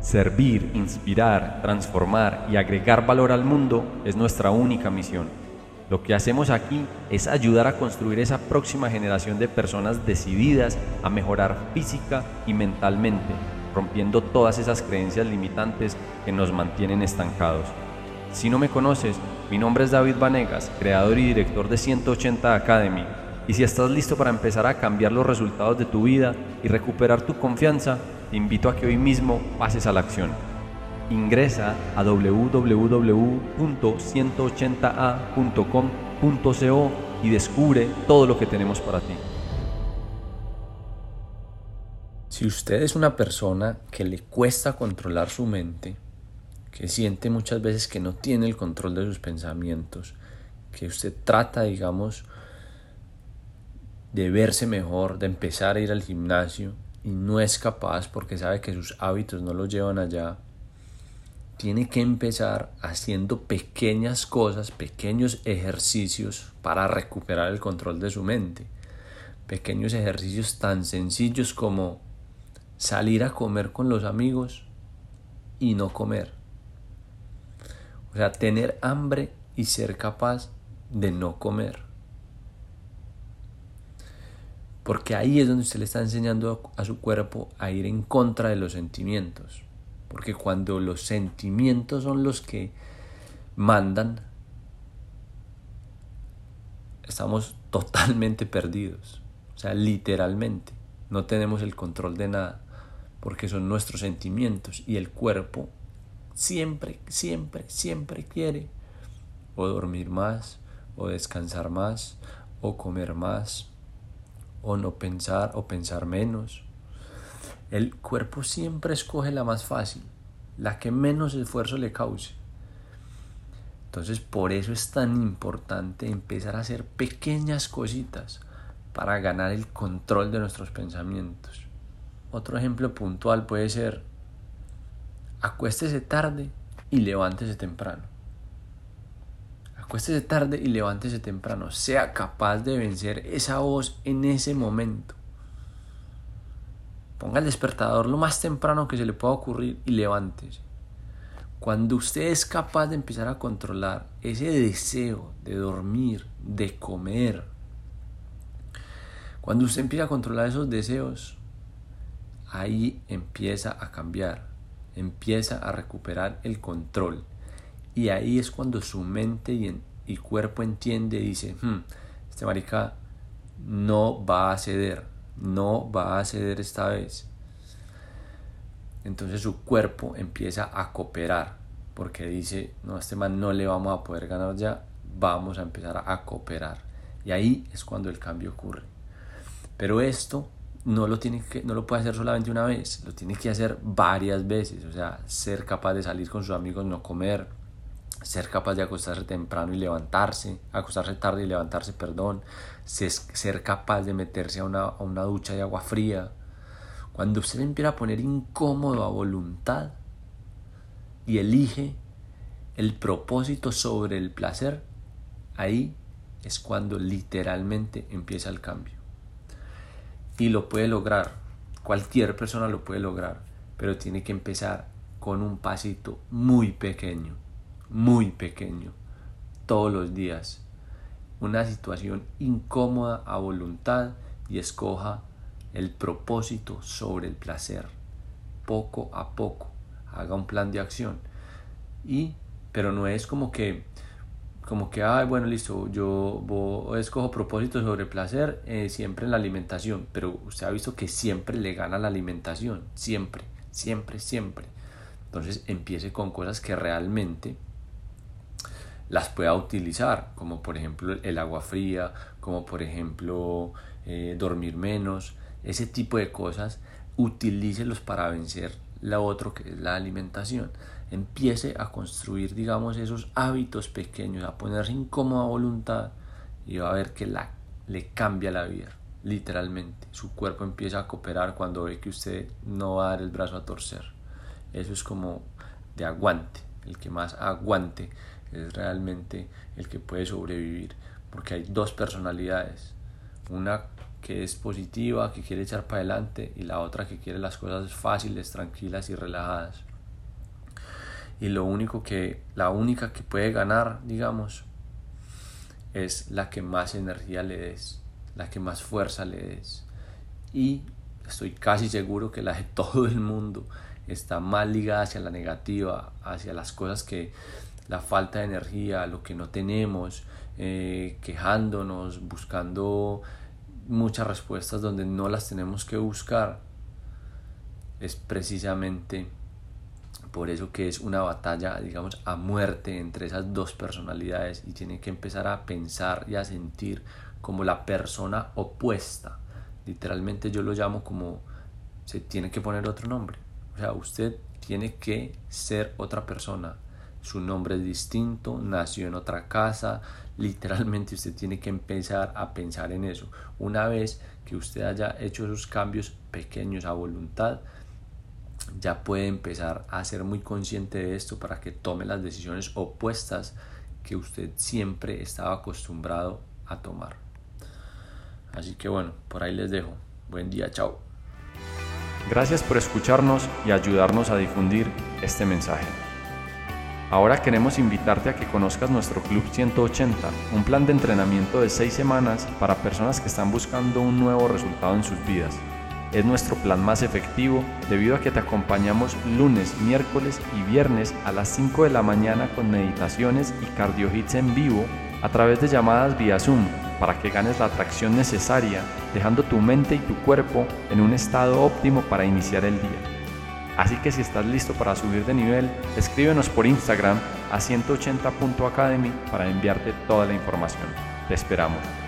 Servir, inspirar, transformar y agregar valor al mundo es nuestra única misión. Lo que hacemos aquí es ayudar a construir esa próxima generación de personas decididas a mejorar física y mentalmente, rompiendo todas esas creencias limitantes que nos mantienen estancados. Si no me conoces, mi nombre es David Vanegas, creador y director de 180 Academy y si estás listo para empezar a cambiar los resultados de tu vida y recuperar tu confianza, te invito a que hoy mismo pases a la acción. Ingresa a www.180a.com.co y descubre todo lo que tenemos para ti. Si usted es una persona que le cuesta controlar su mente, que siente muchas veces que no tiene el control de sus pensamientos, que usted trata, digamos, de verse mejor, de empezar a ir al gimnasio y no es capaz porque sabe que sus hábitos no lo llevan allá, tiene que empezar haciendo pequeñas cosas, pequeños ejercicios para recuperar el control de su mente. Pequeños ejercicios tan sencillos como salir a comer con los amigos y no comer. O sea, tener hambre y ser capaz de no comer. Porque ahí es donde usted le está enseñando a su cuerpo a ir en contra de los sentimientos. Porque cuando los sentimientos son los que mandan, estamos totalmente perdidos. O sea, literalmente. No tenemos el control de nada. Porque son nuestros sentimientos. Y el cuerpo siempre, siempre, siempre quiere o dormir más, o descansar más, o comer más, o no pensar o pensar menos. El cuerpo siempre escoge la más fácil, la que menos esfuerzo le cause. Entonces por eso es tan importante empezar a hacer pequeñas cositas para ganar el control de nuestros pensamientos. Otro ejemplo puntual puede ser acuéstese tarde y levántese temprano. Acuéstese tarde y levántese temprano. Sea capaz de vencer esa voz en ese momento. Ponga el despertador lo más temprano que se le pueda ocurrir y levántese. Cuando usted es capaz de empezar a controlar ese deseo de dormir, de comer, cuando usted empieza a controlar esos deseos, ahí empieza a cambiar, empieza a recuperar el control y ahí es cuando su mente y, cuerpo entiende y dice, hmm, este marica no va a ceder, no va a ceder esta vez. Entonces su cuerpo empieza a cooperar, porque dice, no, este man no le vamos a poder ganar ya, vamos a empezar a cooperar. Y ahí es cuando el cambio ocurre. Pero esto no lo, tiene que, no lo puede hacer solamente una vez, lo tiene que hacer varias veces. O sea, ser capaz de salir con sus amigos, no comer, ser capaz de acostarse temprano y levantarse, acostarse tarde y levantarse, perdón, ser capaz de meterse a una, a una ducha de agua fría. Cuando usted empieza a poner incómodo a voluntad y elige el propósito sobre el placer, ahí es cuando literalmente empieza el cambio. Y lo puede lograr, cualquier persona lo puede lograr, pero tiene que empezar con un pasito muy pequeño muy pequeño, todos los días. Una situación incómoda a voluntad y escoja el propósito sobre el placer. Poco a poco, haga un plan de acción. Y, pero no es como que, como que, ay, bueno, listo, yo escojo propósito sobre placer eh, siempre en la alimentación, pero usted ha visto que siempre le gana la alimentación, siempre, siempre, siempre. Entonces empiece con cosas que realmente las pueda utilizar, como por ejemplo el agua fría, como por ejemplo eh, dormir menos, ese tipo de cosas, utilícelos para vencer la otra que es la alimentación. Empiece a construir, digamos, esos hábitos pequeños, a ponerse incómoda voluntad y va a ver que la, le cambia la vida, literalmente. Su cuerpo empieza a cooperar cuando ve que usted no va a dar el brazo a torcer. Eso es como de aguante, el que más aguante es realmente el que puede sobrevivir, porque hay dos personalidades, una que es positiva, que quiere echar para adelante, y la otra que quiere las cosas fáciles, tranquilas y relajadas. y lo único que, la única que puede ganar, digamos, es la que más energía le des, la que más fuerza le des. Y estoy casi seguro que la de todo el mundo está más ligada hacia la negativa, hacia las cosas que la falta de energía, lo que no tenemos, eh, quejándonos, buscando muchas respuestas donde no las tenemos que buscar, es precisamente por eso que es una batalla, digamos, a muerte entre esas dos personalidades y tiene que empezar a pensar y a sentir como la persona opuesta. Literalmente yo lo llamo como se tiene que poner otro nombre. O sea, usted tiene que ser otra persona. Su nombre es distinto, nació en otra casa. Literalmente usted tiene que empezar a pensar en eso. Una vez que usted haya hecho esos cambios pequeños a voluntad, ya puede empezar a ser muy consciente de esto para que tome las decisiones opuestas que usted siempre estaba acostumbrado a tomar. Así que bueno, por ahí les dejo. Buen día, chao. Gracias por escucharnos y ayudarnos a difundir este mensaje. Ahora queremos invitarte a que conozcas nuestro Club 180, un plan de entrenamiento de 6 semanas para personas que están buscando un nuevo resultado en sus vidas. Es nuestro plan más efectivo debido a que te acompañamos lunes, miércoles y viernes a las 5 de la mañana con meditaciones y cardio hits en vivo a través de llamadas vía Zoom para que ganes la atracción necesaria, dejando tu mente y tu cuerpo en un estado óptimo para iniciar el día. Así que si estás listo para subir de nivel, escríbenos por Instagram a 180.academy para enviarte toda la información. Te esperamos.